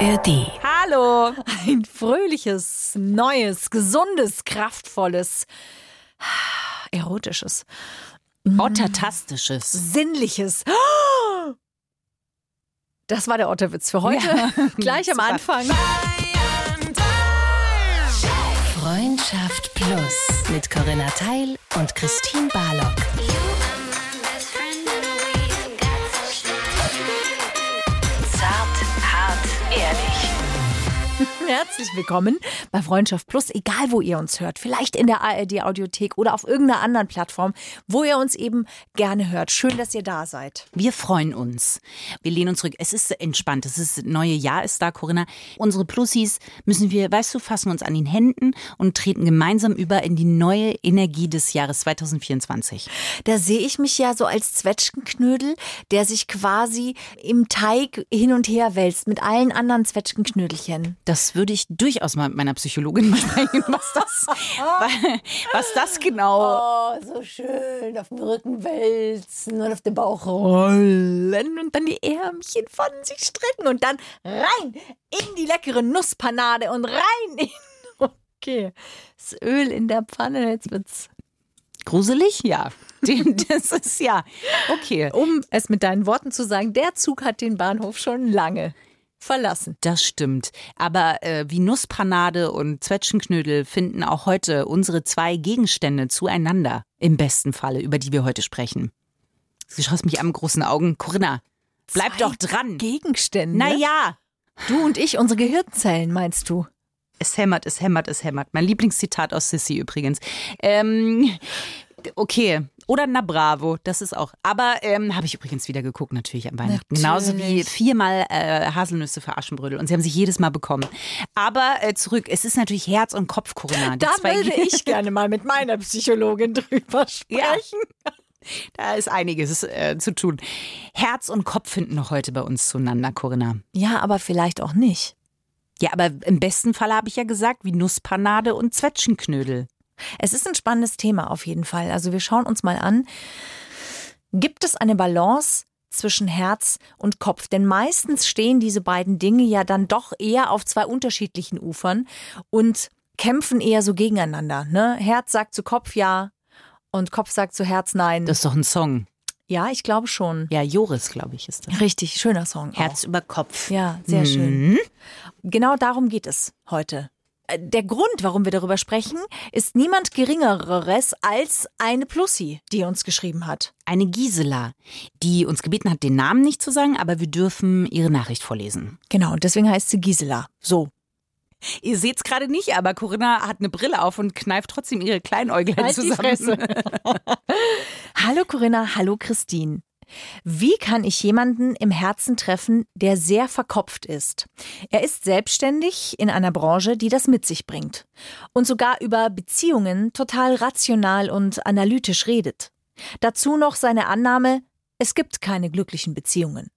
ARD. Hallo. Ein fröhliches, neues, gesundes, kraftvolles, erotisches, Ottertastisches. sinnliches. Das war der Otterwitz für heute. Gleich am. Anfang. Freundschaft Plus mit Corinna Teil und Christine Barlock. Herzlich willkommen bei Freundschaft Plus, egal wo ihr uns hört. Vielleicht in der ARD Audiothek oder auf irgendeiner anderen Plattform, wo ihr uns eben gerne hört. Schön, dass ihr da seid. Wir freuen uns. Wir lehnen uns zurück. Es ist entspannt. Es ist neue Jahr ist da, Corinna. Unsere Plussis müssen wir, weißt du, fassen uns an den Händen und treten gemeinsam über in die neue Energie des Jahres 2024. Da sehe ich mich ja so als Zwetschgenknödel, der sich quasi im Teig hin und her wälzt mit allen anderen Zwetschgenknödelchen. Das würde ich durchaus mal mit meiner Psychologin mal sprechen, was das, was das genau. Oh, so schön auf dem Rücken wälzen und auf dem Bauch rollen und dann die Ärmchen von sich strecken und dann rein in die leckere Nusspanade und rein in. Okay, das Öl in der Pfanne, jetzt wird's. Gruselig? Ja. Das ist ja. Okay. Um es mit deinen Worten zu sagen, der Zug hat den Bahnhof schon lange verlassen. Das stimmt. Aber äh, wie Nusspanade und Zwetschgenknödel finden auch heute unsere zwei Gegenstände zueinander. Im besten Falle, über die wir heute sprechen. Du schaust mich an mit großen Augen. Corinna, bleib Zwei doch dran. Gegenstände. Naja. Du und ich, unsere Gehirnzellen, meinst du? Es hämmert, es hämmert, es hämmert. Mein Lieblingszitat aus Sissy übrigens. Ähm, okay. Oder Na Bravo, das ist auch. Aber ähm, habe ich übrigens wieder geguckt, natürlich am Weihnachten. Genauso wie Natürlich. viermal äh, Haselnüsse für Aschenbrödel. Und sie haben sich jedes Mal bekommen. Aber äh, zurück, es ist natürlich Herz und Kopf, Corinna. Die Da würde ich gerne mal mit meiner Psychologin drüber Ja. sprechen. Da ist einiges äh, zu tun. Herz und Kopf finden noch heute bei uns zueinander, Corinna. Ja, aber vielleicht auch nicht. Ja, aber im besten Fall habe ich ja gesagt, wie Nusspanade und Zwetschgenknödel. Es ist ein spannendes Thema auf jeden Fall. Also wir schauen uns mal an. Gibt es eine Balance zwischen Herz und Kopf? Denn meistens stehen diese beiden Dinge ja dann doch eher auf zwei unterschiedlichen Ufern und kämpfen eher so gegeneinander. Ne? Herz sagt zu Kopf ja und Kopf sagt zu Herz nein. Das ist doch ein Song. ja, ich glaube schon. Ja, Joris, glaube ich, ist das. Richtig, schöner Song. Herz über Kopf. Auch. Ja, sehr schön. Mhm. Genau darum geht es heute. Der Grund, warum wir darüber sprechen, ist niemand Geringeres als eine Plussi, die uns geschrieben hat. Eine Gisela, die uns gebeten hat, den Namen nicht zu sagen, aber wir dürfen ihre Nachricht vorlesen. Genau, und deswegen heißt sie Gisela. So. Ihr seht's gerade nicht, aber Corinna hat eine Brille auf und kneift trotzdem ihre Kleinäuglein Halt zusammen. Hallo Corinna, hallo Christine. Wie kann ich jemanden im Herzen treffen, der sehr verkopft ist? Er ist selbstständig in einer Branche, die das mit sich bringt und sogar über Beziehungen total rational und analytisch redet. Dazu noch seine Annahme, es gibt keine glücklichen Beziehungen.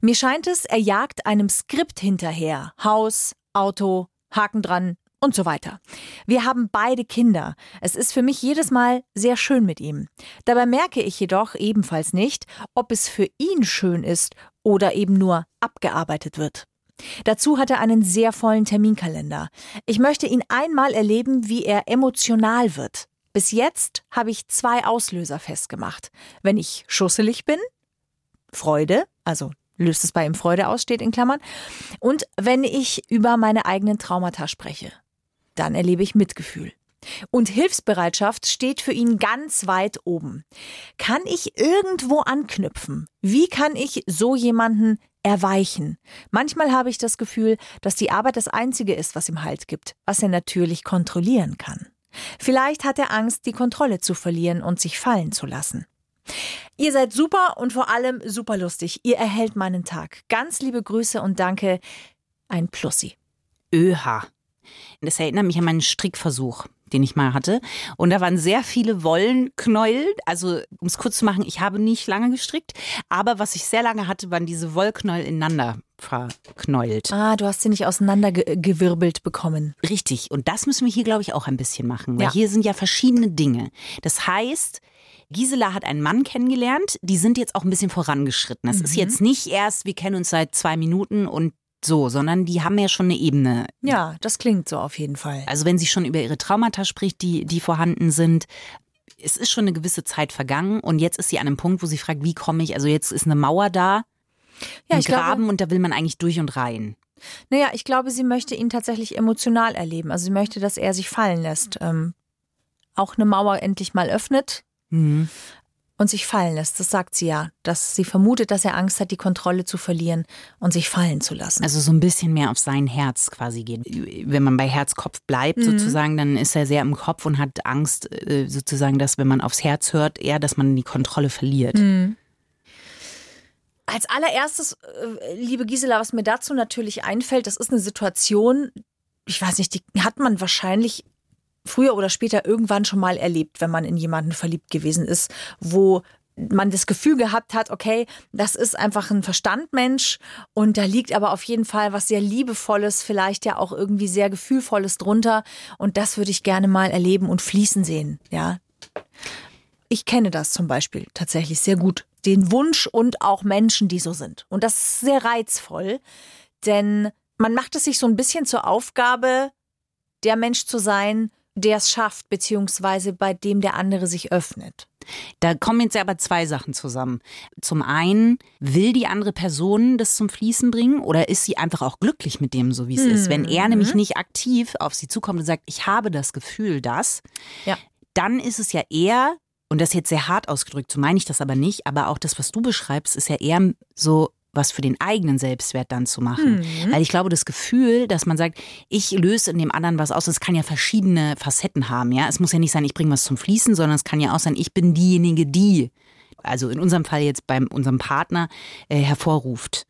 Mir scheint es, er jagt einem Skript hinterher. Haus, Auto, Haken dran und so weiter. Wir haben beide Kinder. Es ist für mich jedes Mal sehr schön mit ihm. Dabei merke ich jedoch ebenfalls nicht, ob es für ihn schön ist oder eben nur abgearbeitet wird. Dazu hat er einen sehr vollen Terminkalender. Ich möchte ihn einmal erleben, wie er emotional wird. Bis jetzt habe ich zwei Auslöser festgemacht. Wenn ich schusselig bin, Freude, also löst es bei ihm Freude aus, steht in Klammern. Und wenn ich über meine eigenen Traumata spreche, dann erlebe ich Mitgefühl. Und Hilfsbereitschaft steht für ihn ganz weit oben. Kann ich irgendwo anknüpfen? Wie kann ich so jemanden erweichen? Manchmal habe ich das Gefühl, dass die Arbeit das Einzige ist, was ihm Halt gibt, was er natürlich kontrollieren kann. Vielleicht hat er Angst, die Kontrolle zu verlieren und sich fallen zu lassen. Ihr seid super und vor allem super lustig. Ihr erhellt meinen Tag. Ganz liebe Grüße und danke. Ein Plussi. ÖH. Das erinnert mich an meinen Strickversuch, den ich mal hatte. Und da waren sehr viele Wollenknäuel. Also, um es kurz zu machen, ich habe nicht lange gestrickt. Aber was ich sehr lange hatte, waren diese Wollknäuel ineinander verknäult. Ah, du hast sie nicht auseinandergewirbelt bekommen. Richtig. Und das müssen wir hier, glaube ich, auch ein bisschen machen. Weil Ja. hier sind ja verschiedene Dinge. Das heißt, Gisela hat einen Mann kennengelernt. Die sind jetzt auch ein bisschen vorangeschritten. Das ist jetzt nicht erst, wir kennen uns seit zwei Minuten und so, sondern die haben ja schon eine Ebene. Ja, das klingt so auf jeden Fall. Also wenn sie schon über ihre Traumata spricht, die, die vorhanden sind, es ist schon eine gewisse Zeit vergangen und jetzt ist sie an einem Punkt, wo sie fragt, wie komme ich, also jetzt ist eine Mauer da, ja, ein ich Graben glaube, und da will man eigentlich durch und rein. naja, ich glaube, sie möchte ihn tatsächlich emotional erleben. Also sie möchte, dass er sich fallen lässt. Ähm, auch eine Mauer endlich mal öffnet Mhm. Und sich fallen lässt. Das sagt sie ja. Dass sie vermutet, dass er Angst hat, die Kontrolle zu verlieren und sich fallen zu lassen. Also so ein bisschen mehr auf sein Herz quasi geht. Wenn man bei Herzkopf bleibt sozusagen, dann ist er sehr im Kopf und hat Angst äh, sozusagen, dass wenn man aufs Herz hört, eher, dass man die Kontrolle verliert. Als allererstes, äh, liebe Gisela, was mir dazu natürlich einfällt, das ist eine Situation, ich weiß nicht, die hat man wahrscheinlich früher oder später irgendwann schon mal erlebt, wenn man in jemanden verliebt gewesen ist, wo man das Gefühl gehabt hat, okay, das ist einfach ein Verstandmensch und da liegt aber auf jeden Fall was sehr Liebevolles, vielleicht ja auch irgendwie sehr Gefühlvolles drunter und das würde ich gerne mal erleben und fließen sehen, ja. Ich kenne das zum Beispiel tatsächlich sehr gut. Den Wunsch und auch Menschen, die so sind. Und das ist sehr reizvoll, denn man macht es sich so ein bisschen zur Aufgabe, der Mensch zu sein, der es schafft, beziehungsweise bei dem der andere sich öffnet. Da kommen jetzt aber zwei Sachen zusammen. Zum einen, will die andere Person das zum Fließen bringen oder ist sie einfach auch glücklich mit dem, so wie es ist? Wenn er nämlich nicht aktiv auf sie zukommt und sagt, ich habe das Gefühl, dass, Ja. dann ist es ja eher, und das jetzt sehr hart ausgedrückt, so meine ich das aber nicht, aber auch das, was du beschreibst, ist ja eher so was für den eigenen Selbstwert dann zu machen. Weil ich glaube, das Gefühl, dass man sagt, ich löse in dem anderen was aus, das kann ja verschiedene Facetten haben. Ja, Es muss ja nicht sein, ich bringe was zum Fließen, sondern es kann ja auch sein, ich bin diejenige, die, also in unserem Fall jetzt bei unserem Partner, äh, hervorruft.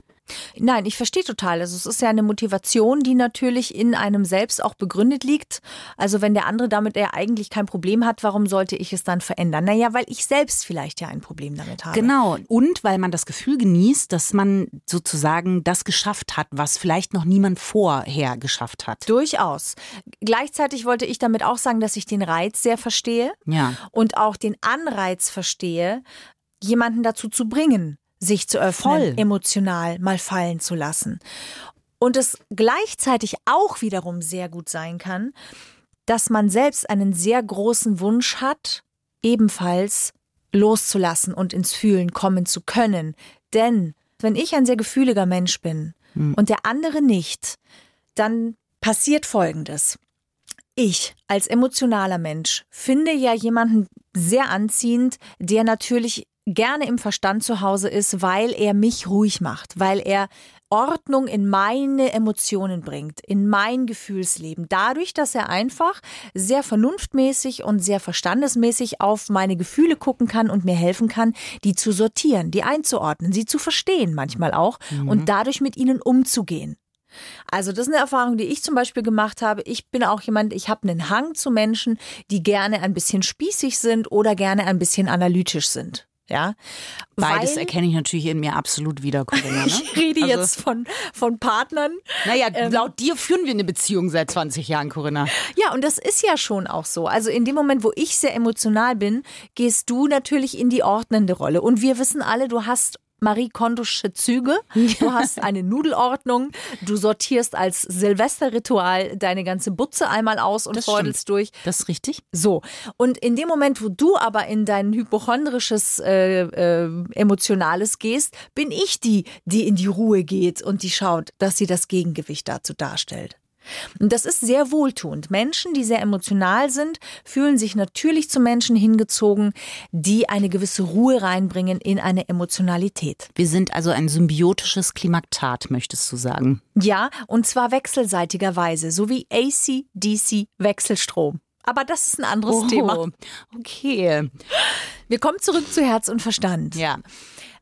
Nein, ich verstehe total. Also es ist ja eine Motivation, die natürlich in einem selbst auch begründet liegt. Also wenn der andere damit ja eigentlich kein Problem hat, warum sollte ich es dann verändern? Naja, weil ich selbst vielleicht ja ein Problem damit habe. Genau. Und weil man das Gefühl genießt, dass man sozusagen das geschafft hat, was vielleicht noch niemand vorher geschafft hat. Durchaus. Gleichzeitig wollte ich damit auch sagen, dass ich den Reiz sehr verstehe Ja. und auch den Anreiz verstehe, jemanden dazu zu bringen, sich zu öffnen, Voll. emotional mal fallen zu lassen. Und es gleichzeitig auch wiederum sehr gut sein kann, dass man selbst einen sehr großen Wunsch hat, ebenfalls loszulassen und ins Fühlen kommen zu können. Denn wenn ich ein sehr gefühliger Mensch bin und der andere nicht, dann passiert Folgendes. Ich als emotionaler Mensch finde ja jemanden sehr anziehend, der natürlich gerne im Verstand zu Hause ist, weil er mich ruhig macht, weil er Ordnung in meine Emotionen bringt, in mein Gefühlsleben. Dadurch, dass er einfach sehr vernunftmäßig und sehr verstandesmäßig auf meine Gefühle gucken kann und mir helfen kann, die zu sortieren, die einzuordnen, sie zu verstehen manchmal auch und dadurch mit ihnen umzugehen. Also das ist eine Erfahrung, die ich zum Beispiel gemacht habe. Ich bin auch jemand, ich habe einen Hang zu Menschen, die gerne ein bisschen spießig sind oder gerne ein bisschen analytisch sind. Ja, Beides Weil- erkenne ich natürlich in mir absolut wieder, Corinna. Ne? Ich rede Also- jetzt von, von Partnern. Naja, Ähm, laut dir führen wir eine Beziehung seit 20 Jahren, Corinna. Ja, und das ist ja schon auch so. Also in dem Moment, wo ich sehr emotional bin, gehst du natürlich in die ordnende Rolle. Und wir wissen alle, du hast Marie Kondusche Züge. Du hast eine Nudelordnung. Du sortierst als Silvesterritual deine ganze Butze einmal aus und feudelst durch. Das ist richtig. So, und in dem Moment, wo du aber in dein hypochondrisches, äh, äh, emotionales gehst, bin ich die, die in die Ruhe geht und die schaut, dass sie das Gegengewicht dazu darstellt. Und das ist sehr wohltuend. Menschen, die sehr emotional sind, fühlen sich natürlich zu Menschen hingezogen, die eine gewisse Ruhe reinbringen in eine Emotionalität. Wir sind also ein symbiotisches Klimaktat, möchtest du sagen. Ja, und zwar wechselseitigerweise, so wie AC-DC Wechselstrom. Aber das ist ein anderes Thema. Oh, Okay. Wir kommen zurück zu Herz und Verstand. Ja.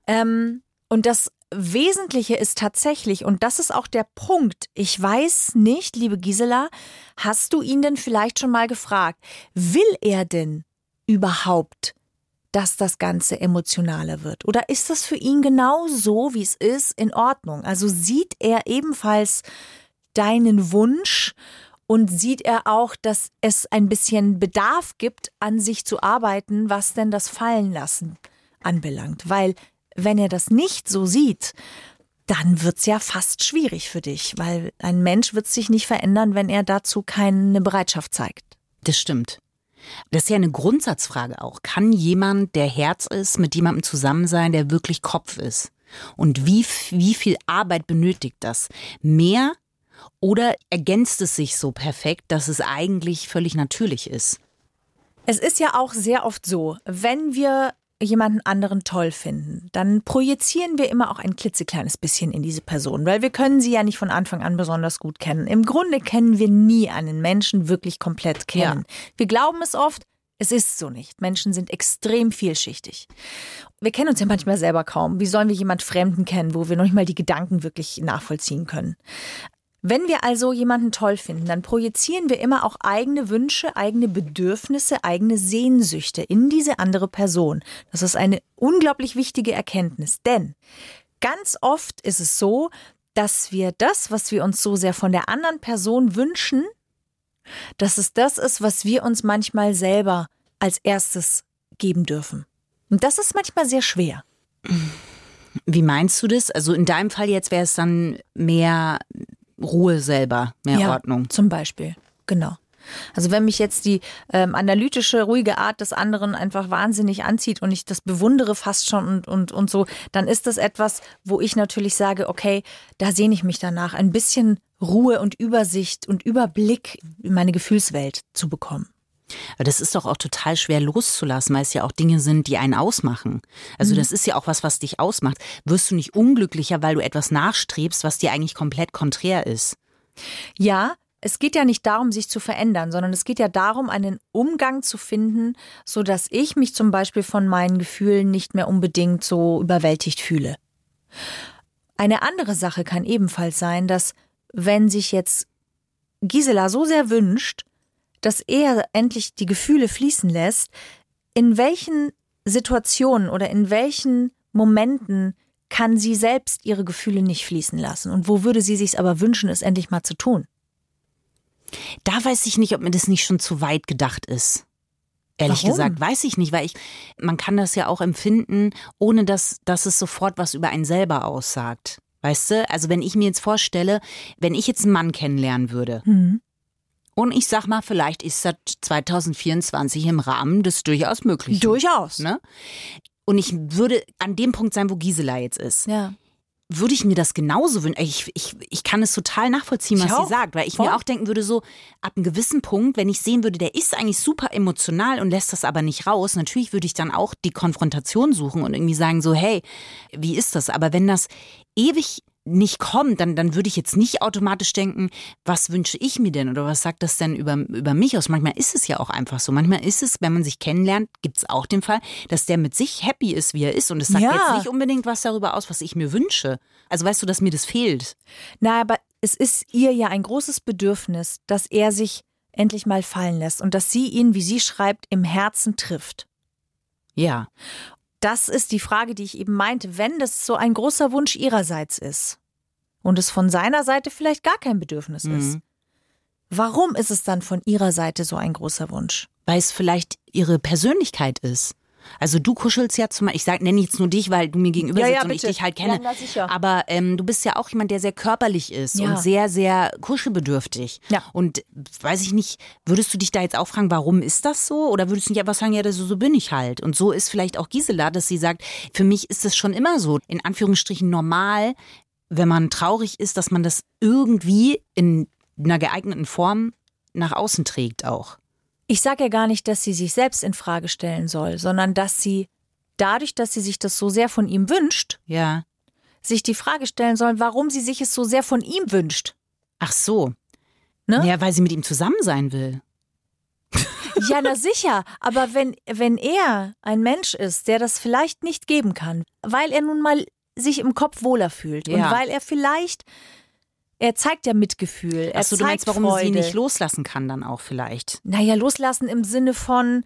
Ähm, und das Wesentliche ist tatsächlich, und das ist auch der Punkt, ich weiß nicht, liebe Gisela, hast du ihn denn vielleicht schon mal gefragt, will er denn überhaupt, dass das Ganze emotionaler wird? Oder ist das für ihn genau so, wie es ist, in Ordnung? Also sieht er ebenfalls deinen Wunsch und sieht er auch, dass es ein bisschen Bedarf gibt, an sich zu arbeiten, was denn das Fallenlassen anbelangt? Weil wenn er das nicht so sieht, dann wird's ja fast schwierig für dich, weil ein Mensch wird sich nicht verändern, wenn er dazu keine Bereitschaft zeigt. Das stimmt. Das ist ja eine Grundsatzfrage auch. Kann jemand, der Herz ist, mit jemandem zusammen sein, der wirklich Kopf ist? Und wie, wie viel Arbeit benötigt das? Mehr oder ergänzt es sich so perfekt, dass es eigentlich völlig natürlich ist? Es ist ja auch sehr oft so, wenn wir jemanden anderen toll finden, dann projizieren wir immer auch ein klitzekleines bisschen in diese Person, weil wir können sie ja nicht von Anfang an besonders gut kennen. Im Grunde kennen wir nie einen Menschen wirklich komplett kennen. Ja. Wir glauben es oft, es ist so nicht. Menschen sind extrem vielschichtig. Wir kennen uns ja manchmal selber kaum. Wie sollen wir jemand Fremden kennen, wo wir noch nicht mal die Gedanken wirklich nachvollziehen können? Wenn wir also jemanden toll finden, dann projizieren wir immer auch eigene Wünsche, eigene Bedürfnisse, eigene Sehnsüchte in diese andere Person. Das ist eine unglaublich wichtige Erkenntnis, denn ganz oft ist es so, dass wir das, was wir uns so sehr von der anderen Person wünschen, dass es das ist, was wir uns manchmal selber als erstes geben dürfen. Und das ist manchmal sehr schwer. Wie meinst du das? Also in deinem Fall jetzt wäre es dann mehr Ruhe selber, mehr ja, Ordnung. Zum Beispiel, genau. Also wenn mich jetzt die ähm, analytische, ruhige Art des anderen einfach wahnsinnig anzieht und ich das bewundere fast schon und, und, und so, dann ist das etwas, wo ich natürlich sage, okay, da sehne ich mich danach, ein bisschen Ruhe und Übersicht und Überblick in meine Gefühlswelt zu bekommen. Aber das ist doch auch total schwer loszulassen, weil es ja auch Dinge sind, die einen ausmachen. Also mhm. das ist ja auch was, was dich ausmacht. Wirst du nicht unglücklicher, weil du etwas nachstrebst, was dir eigentlich komplett konträr ist? Ja, es geht ja nicht darum, sich zu verändern, sondern es geht ja darum, einen Umgang zu finden, so dass ich mich zum Beispiel von meinen Gefühlen nicht mehr unbedingt so überwältigt fühle. Eine andere Sache kann ebenfalls sein, dass wenn sich jetzt Gisela so sehr wünscht, dass er endlich die Gefühle fließen lässt, in welchen Situationen oder in welchen Momenten kann sie selbst ihre Gefühle nicht fließen lassen? Und wo würde sie sich aber wünschen, es endlich mal zu tun? Da weiß ich nicht, ob mir das nicht schon zu weit gedacht ist. Ehrlich Warum? gesagt, weiß ich nicht, weil ich, man kann das ja auch empfinden, ohne dass, dass es sofort was über einen selber aussagt. Weißt du? Also wenn ich mir jetzt vorstelle, wenn ich jetzt einen Mann kennenlernen würde, mhm. Und ich sag mal, vielleicht ist das 2024 im Rahmen des durchaus möglich. Durchaus. Ne? Und ich würde an dem Punkt sein, wo Gisela jetzt ist. Ja. Würde ich mir das genauso wünschen? Ich, ich, ich kann es total nachvollziehen, was sie sagt, weil ich Voll. mir auch denken würde, so ab einem gewissen Punkt, wenn ich sehen würde, der ist eigentlich super emotional und lässt das aber nicht raus, natürlich würde ich dann auch die Konfrontation suchen und irgendwie sagen, so, hey, wie ist das? Aber wenn das ewig nicht kommt, dann, dann würde ich jetzt nicht automatisch denken, was wünsche ich mir denn oder was sagt das denn über, über mich aus? Manchmal ist es ja auch einfach so. Manchmal ist es, wenn man sich kennenlernt, gibt es auch den Fall, dass der mit sich happy ist, wie er ist. Und es sagt ja. jetzt nicht unbedingt was darüber aus, was ich mir wünsche. Also weißt du, dass mir das fehlt. Na, aber es ist ihr ja ein großes Bedürfnis, dass er sich endlich mal fallen lässt und dass sie ihn, wie sie schreibt, im Herzen trifft. Ja das ist die Frage, die ich eben meinte, wenn das so ein großer Wunsch ihrerseits ist und es von seiner Seite vielleicht gar kein Bedürfnis mhm. ist. Warum ist es dann von ihrer Seite so ein großer Wunsch? Weil es vielleicht ihre Persönlichkeit ist. Also du kuschelst ja zum Beispiel, ich sag, nenne jetzt nur dich, weil du mir gegenüber ja, sitzt ja, und ich dich halt kenne. Ja, Aber ähm, du bist ja auch jemand, der sehr körperlich ist und sehr, sehr kuschelbedürftig. Ja. Und weiß ich nicht, würdest du dich da jetzt auch fragen, warum ist das so? Oder würdest du nicht einfach sagen, ja, so, so bin ich halt. Und so ist vielleicht auch Gisela, dass sie sagt, für mich ist es schon immer so, in Anführungsstrichen normal, wenn man traurig ist, dass man das irgendwie in einer geeigneten Form nach außen trägt auch. Ich sage ja gar nicht, dass sie sich selbst in Frage stellen soll, sondern dass sie dadurch, dass sie sich das so sehr von ihm wünscht, ja, sich die Frage stellen soll, warum sie sich es so sehr von ihm wünscht. Ach so. Ne? Ja, weil sie mit ihm zusammen sein will. Ja, na sicher. Aber wenn, wenn er ein Mensch ist, der das vielleicht nicht geben kann, weil er nun mal sich im Kopf wohler fühlt ja. und weil er vielleicht er zeigt ja Mitgefühl. Er Achso, du meinst, warum Freude. sie nicht loslassen kann dann auch vielleicht? Naja, loslassen im Sinne von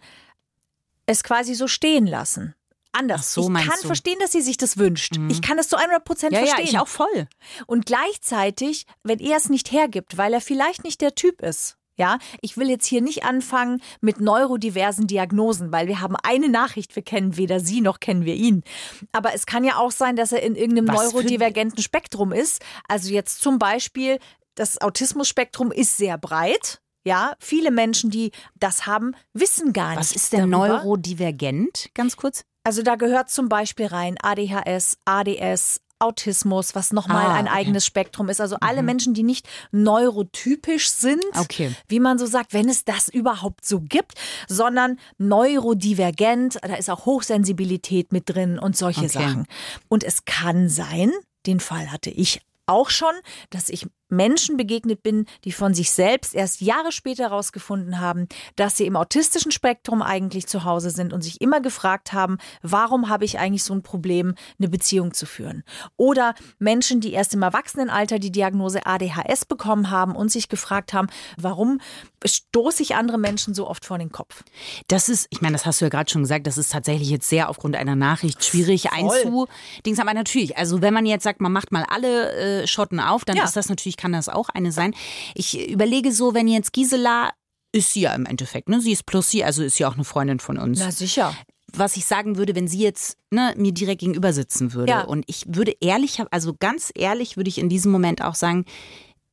es quasi so stehen lassen. Anders. So, ich kann du? verstehen, dass sie sich das wünscht. Mhm. Ich kann es zu 100 Prozent ja, verstehen. Ja, ich auch voll. Und gleichzeitig, wenn er es nicht hergibt, weil er vielleicht nicht der Typ ist, Ja, ich will jetzt hier nicht anfangen mit neurodiversen Diagnosen, weil wir haben eine Nachricht, wir kennen weder sie noch kennen wir ihn. Aber es kann ja auch sein, dass er in irgendeinem Was neurodivergenten Spektrum ist. Also jetzt zum Beispiel, das Autismus-Spektrum ist sehr breit. Ja, viele Menschen, die das haben, wissen gar nicht. Was ist denn neurodivergent? Ganz kurz. Also da gehört zum Beispiel rein ADHS, ADS, Autismus, was nochmal Ah, ein okay. Mhm. eigenes Spektrum ist. Also alle Menschen, die nicht neurotypisch sind, Okay. wie man so sagt, wenn es das überhaupt so gibt, sondern neurodivergent, da ist auch Hochsensibilität mit drin und solche Okay. Sachen. Und es kann sein, den Fall hatte ich auch schon, dass ich Menschen begegnet bin, die von sich selbst erst Jahre später herausgefunden haben, dass sie im autistischen Spektrum eigentlich zu Hause sind und sich immer gefragt haben, warum habe ich eigentlich so ein Problem, eine Beziehung zu führen? Oder Menschen, die erst im Erwachsenenalter die Diagnose ADHS bekommen haben und sich gefragt haben, warum stoße ich andere Menschen so oft vor den Kopf? Das ist, ich meine, das hast du ja gerade schon gesagt, das ist tatsächlich jetzt sehr aufgrund einer Nachricht schwierig einzudings. Aber natürlich, also wenn man jetzt sagt, man macht mal alle äh, Schotten auf, dann Ja. ist das natürlich, kann das auch eine sein. Ich überlege so, wenn jetzt Gisela ist sie ja im Endeffekt, ne? Sie ist plus sie, also ist sie auch eine Freundin von uns. sicher. was ich sagen würde, wenn sie jetzt ne, mir direkt gegenüber sitzen würde. Ja. Und ich würde ehrlich, also ganz ehrlich würde ich in diesem Moment auch sagen,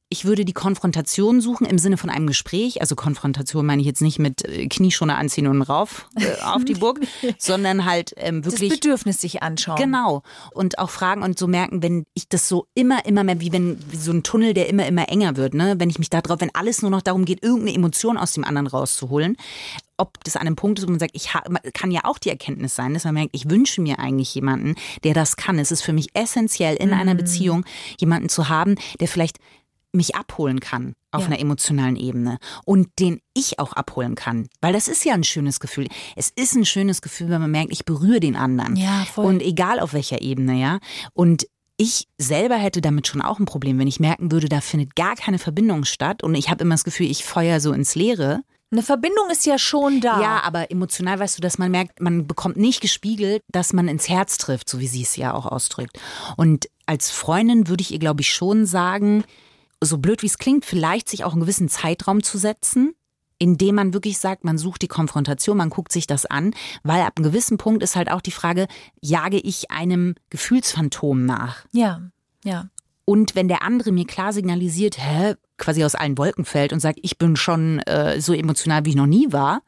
ich würde die Konfrontation suchen im Sinne von einem Gespräch. Also Konfrontation meine ich jetzt nicht mit äh, Knieschoner anziehen und rauf äh, auf die Burg, sondern halt ähm, Das wirklich Bedürfnis sich anschauen. Genau. Und auch fragen und so merken, wenn ich das so immer, immer mehr, wie wenn wie so ein Tunnel, der immer, immer enger wird, ne? Wenn ich mich da drauf, wenn alles nur noch darum geht, irgendeine Emotion aus dem anderen rauszuholen, ob das an einem Punkt ist, wo man sagt, ich kann ja auch die Erkenntnis sein, dass man merkt, ich wünsche mir eigentlich jemanden, der das kann. Es ist für mich essentiell, in einer Beziehung jemanden zu haben, der vielleicht mich abholen kann auf Ja. einer emotionalen Ebene und den ich auch abholen kann. Weil das ist ja ein schönes Gefühl. Es ist ein schönes Gefühl, wenn man merkt, ich berühre den anderen. Ja, voll. Und egal auf welcher Ebene, ja. Und ich selber hätte damit schon auch ein Problem, wenn ich merken würde, da findet gar keine Verbindung statt und ich habe immer das Gefühl, ich feuer so ins Leere. Eine Verbindung ist ja schon da. Ja, aber emotional weißt du, dass man merkt, man bekommt nicht gespiegelt, dass man ins Herz trifft, so wie sie es ja auch ausdrückt. Und als Freundin würde ich ihr, glaube ich, schon sagen, so blöd wie es klingt, vielleicht sich auch einen gewissen Zeitraum zu setzen, indem man wirklich sagt, man sucht die Konfrontation, man guckt sich das an, weil ab einem gewissen Punkt ist halt auch die Frage, jage ich einem Gefühlsphantom nach? Ja, ja. Und wenn der andere mir klar signalisiert, hä, quasi aus allen Wolken fällt und sagt, ich bin schon äh, so emotional, wie ich noch nie war,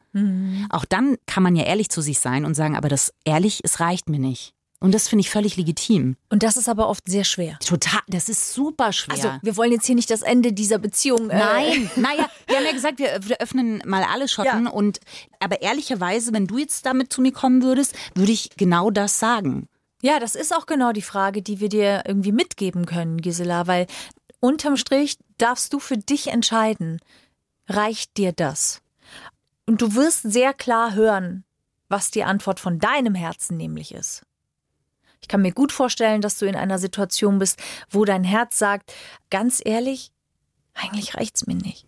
auch dann kann man ja ehrlich zu sich sein und sagen, aber das ehrlich, es reicht mir nicht. Und das finde ich völlig legitim. Und das ist aber oft sehr schwer. Total, das ist super schwer. Also, wir wollen jetzt hier nicht das Ende dieser Beziehung. Äh, Nein, naja, wir haben ja gesagt, wir, wir öffnen mal alle Schotten Ja. und aber ehrlicherweise, wenn du jetzt damit zu mir kommen würdest, würde ich genau das sagen. Ja, das ist auch genau die Frage, die wir dir irgendwie mitgeben können, Gisela, weil unterm Strich darfst du für dich entscheiden, reicht dir das? Und du wirst sehr klar hören, was die Antwort von deinem Herzen nämlich ist. Ich kann mir gut vorstellen, dass du in einer Situation bist, wo dein Herz sagt, ganz ehrlich, eigentlich reicht's mir nicht.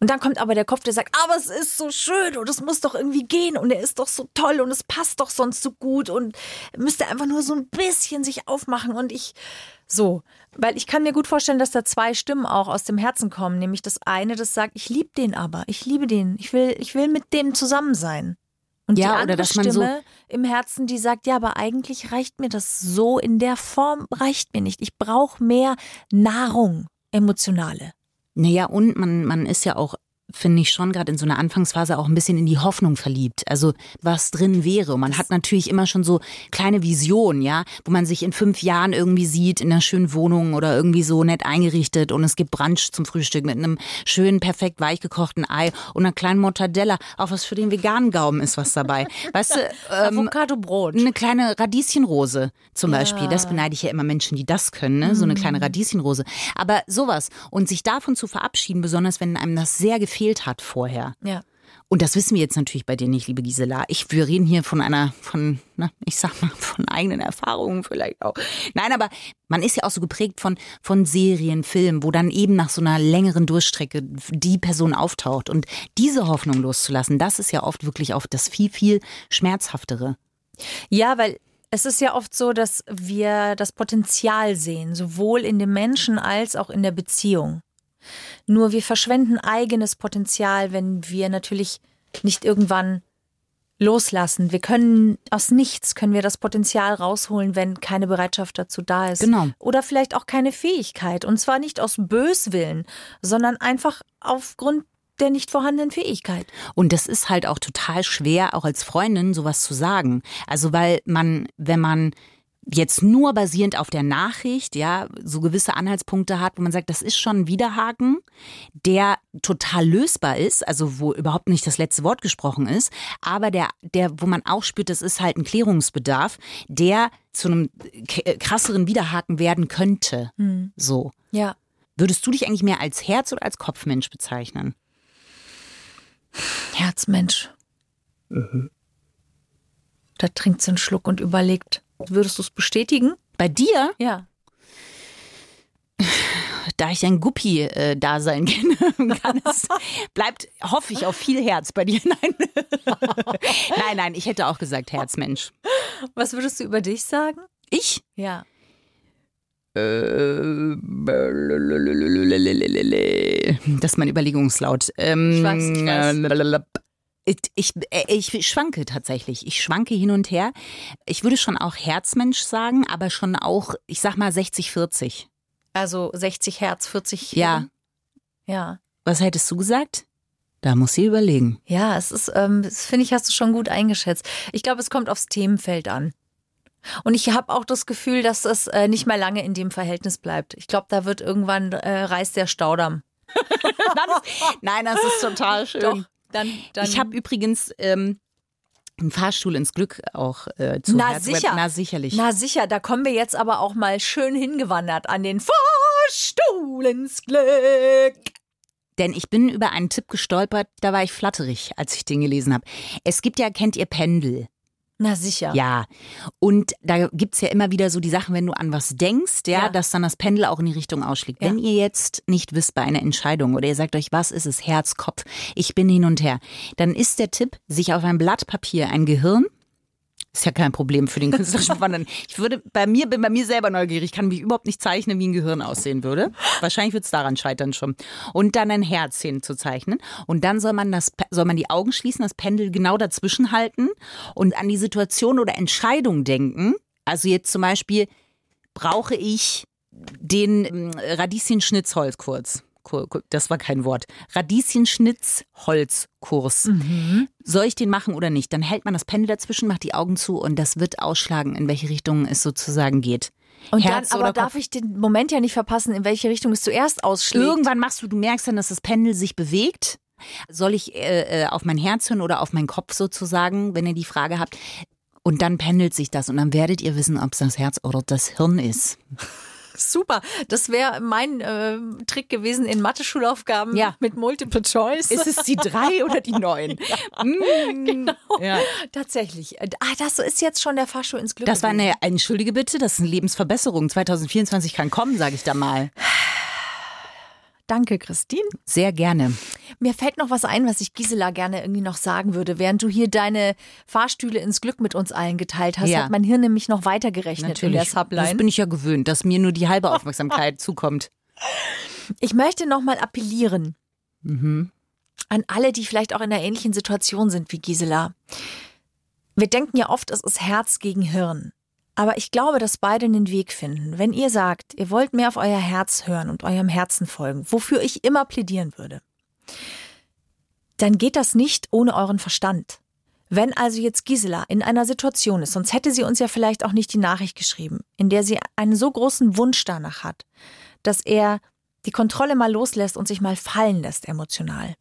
Und dann kommt aber der Kopf, der sagt, aber es ist so schön und es muss doch irgendwie gehen und er ist doch so toll und es passt doch sonst so gut und müsste einfach nur so ein bisschen sich aufmachen und ich so. Weil ich kann mir gut vorstellen, dass da zwei Stimmen auch aus dem Herzen kommen, nämlich das eine, das sagt, ich liebe den aber, ich liebe den, ich will, ich will mit dem zusammen sein. Und Ja, die oder andere dass man so- Stimme im Herzen, die sagt, ja, aber eigentlich reicht mir das so in der Form, reicht mir nicht. Ich brauche mehr Nahrung, emotionale. Naja, und man, man ist ja auch, finde ich schon, gerade in so einer Anfangsphase auch ein bisschen in die Hoffnung verliebt. Also was drin wäre. Und man hat natürlich immer schon so kleine Visionen, ja, wo man sich in fünf Jahren irgendwie sieht, in einer schönen Wohnung oder irgendwie so nett eingerichtet und es gibt Brunch zum Frühstück mit einem schönen, perfekt weich gekochten Ei und einer kleinen Mortadella. Auch was für den veganen Gaumen ist was dabei. Weißt du, ähm, Avocado-Brot. eine kleine Radieschenrose zum Beispiel. Das beneide ich ja immer Menschen, die das können, ne? so eine kleine Radieschenrose. Aber sowas. Und sich davon zu verabschieden, besonders wenn einem das sehr gefehlt hat vorher. Ja. Und das wissen wir jetzt natürlich bei dir nicht, liebe Gisela. Ich, wir reden hier von einer, von, na, ich sag mal, von eigenen Erfahrungen vielleicht auch. Nein, aber man ist ja auch so geprägt von, von Serien, Filmen, wo dann eben nach so einer längeren Durchstrecke die Person auftaucht. Und diese Hoffnung loszulassen, das ist ja oft wirklich auch das viel, viel schmerzhaftere. Ja, weil es ist ja oft so, dass wir das Potenzial sehen, sowohl in dem Menschen als auch in der Beziehung. Nur wir verschwenden eigenes Potenzial, wenn wir natürlich nicht irgendwann loslassen. Wir können aus nichts können wir das Potenzial rausholen, wenn keine Bereitschaft dazu da ist. Genau. Oder vielleicht auch keine Fähigkeit. Und zwar nicht aus Böswillen, sondern einfach aufgrund der nicht vorhandenen Fähigkeit. Und das ist halt auch total schwer, auch als Freundin sowas zu sagen. Also weil man, wenn man jetzt nur basierend auf der Nachricht, ja, so gewisse Anhaltspunkte hat, wo man sagt, das ist schon ein Widerhaken, der total lösbar ist, also wo überhaupt nicht das letzte Wort gesprochen ist, aber der, der, wo man auch spürt, das ist halt ein Klärungsbedarf, der zu einem krasseren Widerhaken werden könnte. Hm. So. Ja. Würdest du dich eigentlich mehr als Herz- oder als Kopfmensch bezeichnen? Herzmensch. Da trinkt sie einen Schluck und überlegt, würdest du es bestätigen? Bei dir? Ja. Da ich ein Guppi-Dasein kenne, kann es, bleibt, hoffe ich, auf viel Herz bei dir. Nein. nein, nein, ich hätte auch gesagt Herzmensch. Was würdest du über dich sagen? Ich? Ja. Äh, Das ist mein Überlegungslaut. Ähm, Ich weiß, ich weiß. Ich, ich, ich schwanke tatsächlich. Ich schwanke hin und her. Ich würde schon auch Herzmensch sagen, aber schon auch, ich sag mal 60-40. Also 60 Herz, 40 Ja. Ja. Was hättest du gesagt? Da muss sie überlegen. Ja, es ist, ähm, das finde ich, hast du schon gut eingeschätzt. Ich glaube, es kommt aufs Themenfeld an. Und ich habe auch das Gefühl, dass es äh, nicht mehr lange in dem Verhältnis bleibt. Ich glaube, da wird irgendwann äh, reißt der Staudamm. Nein, das ist total schön. Doch, dann, dann Ich habe übrigens ähm, einen Fahrstuhl ins Glück auch äh, zu Na Herzweb- sicher. Na sicherlich. Na sicher, da kommen wir jetzt aber auch mal schön hingewandert an den Fahrstuhl ins Glück. Denn ich bin über einen Tipp gestolpert, da war ich flatterig, als ich den gelesen habe. Es gibt ja, kennt ihr Pendel? Na sicher. Ja. Und da gibt's ja immer wieder so die Sachen, wenn du an was denkst, ja, Ja. dass dann das Pendel auch in die Richtung ausschlägt. Ja. Wenn ihr jetzt nicht wisst bei einer Entscheidung oder ihr sagt euch, was ist es, Herz, Kopf, ich bin hin und her, dann ist der Tipp, sich auf ein Blatt Papier ein Gehirn ist ja kein Problem für den künstlerischen Wandern. Ich würde bei mir, bin bei mir selber neugierig, kann mich überhaupt nicht zeichnen, wie ein Gehirn aussehen würde. Wahrscheinlich wird es daran scheitern schon. Und dann ein Herz hinzuzeichnen. Und dann soll man das, soll man die Augen schließen, das Pendel genau dazwischen halten und an die Situation oder Entscheidung denken. Also jetzt zum Beispiel, brauche ich den ähm, Radieschen-Schnitzholzkurs. Das war kein Wort. Radieschen-Schnitzholzkurs. Soll ich den machen oder nicht? Dann hält man das Pendel dazwischen, macht die Augen zu und das wird ausschlagen, in welche Richtung es sozusagen geht. Und Herz dann, aber darf ich den Moment ja nicht verpassen, in welche Richtung es zuerst ausschlägt. Irgendwann machst du, du merkst dann, dass das Pendel sich bewegt. Soll ich äh, äh, auf mein Herz hören oder auf meinen Kopf sozusagen, wenn ihr die Frage habt? Und dann pendelt sich das und dann werdet ihr wissen, ob es das Herz oder das Hirn ist. Super. Das wäre mein äh, Trick gewesen in Mathe-Schulaufgaben Ja. mit Multiple Choice. Ist es die drei oder die neun? Mm. genau. Ja. Tatsächlich. Ah, das ist jetzt schon der Fahrstuhl ins Glück. Das war eine, entschuldige bitte, das ist eine Lebensverbesserung. 2024 kann kommen, sage ich da mal. Danke, Christine. Sehr gerne. Mir fällt noch was ein, was ich Gisela gerne irgendwie noch sagen würde. Während du hier deine Fahrstühle ins Glück mit uns allen geteilt hast, Ja. hat mein Hirn nämlich noch weitergerechnet in der Das Subline. bin ich ja gewöhnt, dass mir nur die halbe Aufmerksamkeit zukommt. Ich möchte nochmal appellieren Mhm. an alle, die vielleicht auch in einer ähnlichen Situation sind wie Gisela. Wir denken ja oft, es ist Herz gegen Hirn. Aber ich glaube, dass beide einen Weg finden. Wenn ihr sagt, ihr wollt mehr auf euer Herz hören und eurem Herzen folgen, wofür ich immer plädieren würde, dann geht das nicht ohne euren Verstand. Wenn also jetzt Gisela in einer Situation ist, sonst hätte sie uns ja vielleicht auch nicht die Nachricht geschrieben, in der sie einen so großen Wunsch danach hat, dass er die Kontrolle mal loslässt und sich mal fallen lässt emotional,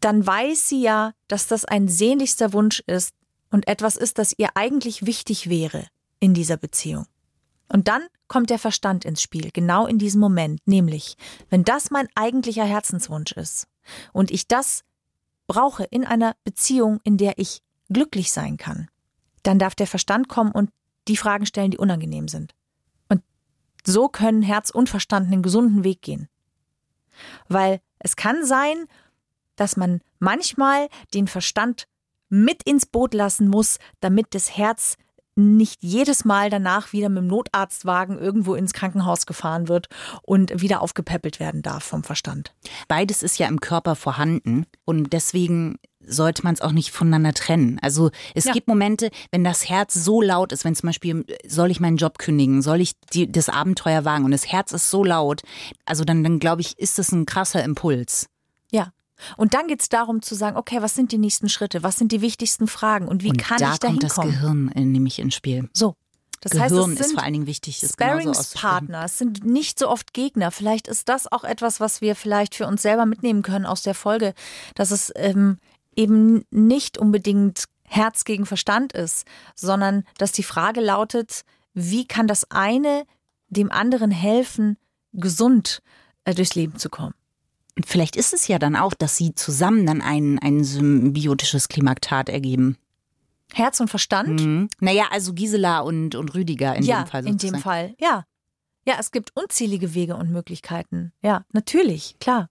dann weiß sie ja, dass das ein sehnlichster Wunsch ist und etwas ist, das ihr eigentlich wichtig wäre in dieser Beziehung. Und dann kommt der Verstand ins Spiel, genau in diesem Moment, nämlich, wenn das mein eigentlicher Herzenswunsch ist und ich das brauche in einer Beziehung, in der ich glücklich sein kann, dann darf der Verstand kommen und die Fragen stellen, die unangenehm sind. Und so können Herz und Verstand einen gesunden Weg gehen. Weil es kann sein, dass man manchmal den Verstand mit ins Boot lassen muss, damit das Herz nicht jedes Mal danach wieder mit dem Notarztwagen irgendwo ins Krankenhaus gefahren wird und wieder aufgepäppelt werden darf vom Verstand. Beides ist ja im Körper vorhanden und deswegen sollte man es auch nicht voneinander trennen. Also es Ja. gibt Momente, wenn das Herz so laut ist, wenn zum Beispiel, soll ich meinen Job kündigen, soll ich die, das Abenteuer wagen und das Herz ist so laut, also dann, dann glaube ich, ist das ein krasser Impuls. Und dann geht es darum zu sagen, okay, was sind die nächsten Schritte? Was sind die wichtigsten Fragen? Und wie und kann da ich da kommt das hinkommen? Gehirn äh, nämlich ins Spiel. So. Das Gehirn heißt, es ist vor allen Dingen wichtig. das. Sparringspartner, es sind nicht so oft Gegner. Vielleicht ist das auch etwas, was wir vielleicht für uns selber mitnehmen können aus der Folge, dass es ähm, eben nicht unbedingt Herz gegen Verstand ist, sondern dass die Frage lautet, wie kann das eine dem anderen helfen, gesund äh, durchs Leben zu kommen? Vielleicht ist es ja dann auch, dass sie zusammen dann ein, ein symbiotisches Klimaktat ergeben. Herz und Verstand? Mhm. Naja, also Gisela und, und Rüdiger in ja, dem Fall in sozusagen. dem Fall, ja. Ja, es gibt unzählige Wege und Möglichkeiten. Ja, natürlich, klar.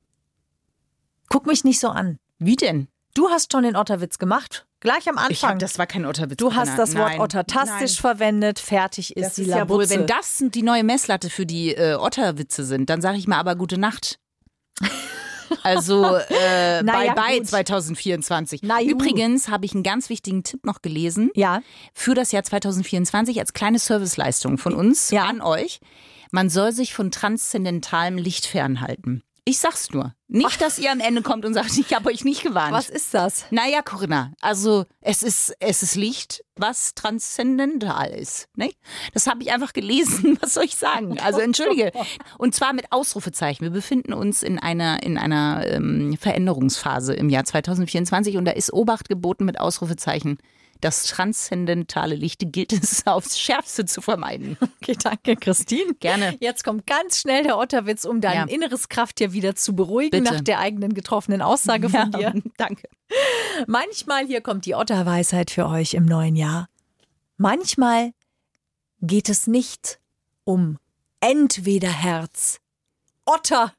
Guck mich nicht so an. Wie denn? Du hast schon den Otterwitz gemacht. Gleich am Ich hab, Anfang. das war kein Otterwitz. du hast das Wort Nein. ottertastisch Nein. verwendet. Fertig ist Das die ist ja wohl, wenn das die neue Messlatte für die äh, Otterwitze sind, dann sage ich mal aber gute Nacht. Also äh, Naja, bye bye gut. 2024. Na. Übrigens habe ich einen ganz wichtigen Tipp noch gelesen Ja, für das Jahr 2024 als kleine Serviceleistung von uns Ja. an euch. Man soll sich von transzendentalem Licht fernhalten. Ich sag's nur. Nicht, dass ihr am Ende kommt und sagt, ich habe euch nicht gewarnt. was ist das? Naja, Corinna, also es ist, es ist Licht, was transzendental ist. Ne? Das habe ich einfach gelesen. Was soll ich sagen? Also entschuldige. Und zwar mit Ausrufezeichen. Wir befinden uns in einer, in einer ähm, Veränderungsphase im Jahr 2024 und da ist Obacht geboten mit Ausrufezeichen. Das transzendentale Licht gilt es aufs Schärfste zu vermeiden. Okay, danke, Christine. Gerne. Jetzt kommt ganz schnell der Otterwitz, um dein Ja. inneres Krafttier wieder zu beruhigen Bitte. nach der eigenen getroffenen Aussage von dir. Danke. Manchmal, hier kommt die Otterweisheit für euch im neuen Jahr. Manchmal geht es nicht um entweder Herz, Otter,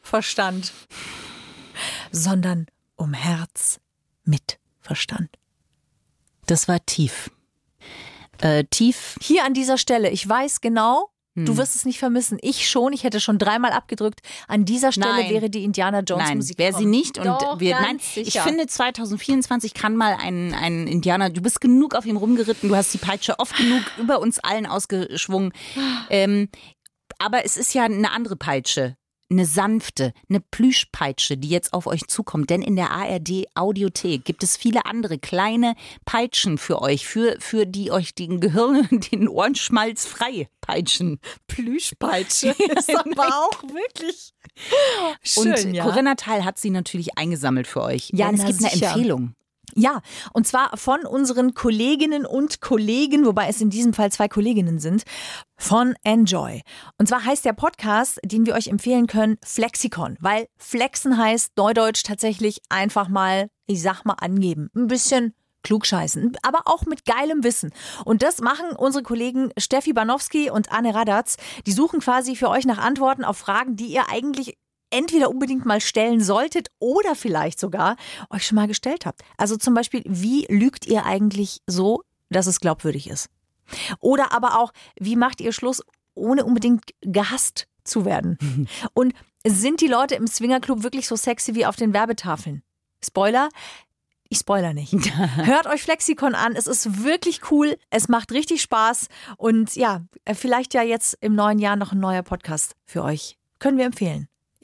Verstand, sondern um Herz mit Verstand. Das war tief. Äh, tief Hier an dieser Stelle, ich weiß genau, Hm. du wirst es nicht vermissen. Ich schon, ich hätte schon dreimal abgedrückt. An dieser Stelle Nein. wäre die Indiana Jones Nein, Musik. wäre sie nicht. Und Doch, wir, nein, ich sicher. finde 2024 kann mal ein, ein Indianer, du bist genug auf ihm rumgeritten, du hast die Peitsche oft genug über uns allen ausgeschwungen. Ähm, aber es ist ja eine andere Peitsche. Eine sanfte, eine Plüschpeitsche, die jetzt auf euch zukommt. Denn in der ARD Audiothek gibt es viele andere kleine Peitschen für euch, für, für die euch den Gehirn, den Ohrenschmalz frei peitschen. Plüschpeitsche ist aber auch wirklich schön, Und ja. Corinna Teil hat sie natürlich eingesammelt für euch. Ja, Denn es gibt eine sicher. Empfehlung. Ja, und zwar von unseren Kolleginnen und Kollegen, wobei es in diesem Fall zwei Kolleginnen sind, von Enjoy. Und zwar heißt der Podcast, den wir euch empfehlen können, Flexikon, weil Flexen heißt Neudeutsch tatsächlich einfach mal, ich sag mal, angeben. Ein bisschen klugscheißen, aber auch mit geilem Wissen. Und das machen unsere Kollegen Steffi Banowski und Anne Radatz. Die suchen quasi für euch nach Antworten auf Fragen, die ihr eigentlich entweder unbedingt mal stellen solltet oder vielleicht sogar euch schon mal gestellt habt. Also zum Beispiel, wie lügt ihr eigentlich so, dass es glaubwürdig ist? Oder aber auch, wie macht ihr Schluss, ohne unbedingt gehasst zu werden? Und sind die Leute im Swingerclub wirklich so sexy wie auf den Werbetafeln? Spoiler, ich spoiler nicht. Hört euch Flexikon an. Es ist wirklich cool. Es macht richtig Spaß. Und ja, vielleicht ja jetzt im neuen Jahr noch ein neuer Podcast für euch. Können wir empfehlen.